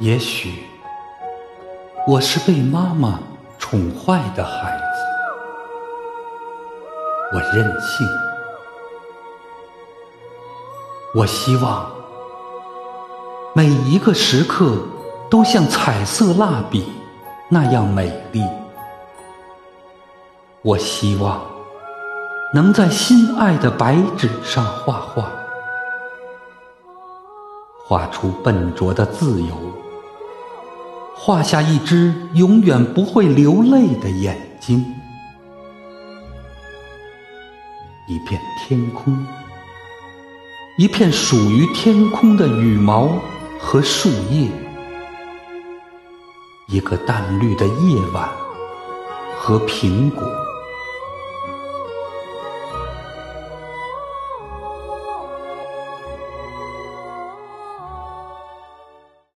也许我是被妈妈宠坏的孩子，我任性。我希望每一个时刻都像彩色蜡笔那样美丽。我希望能在心爱的白纸上画画，画出笨拙的自由，画下一只永远不会流泪的眼睛，一片天空。一片属于天空的羽毛和树叶，一个淡绿的夜晚和苹果。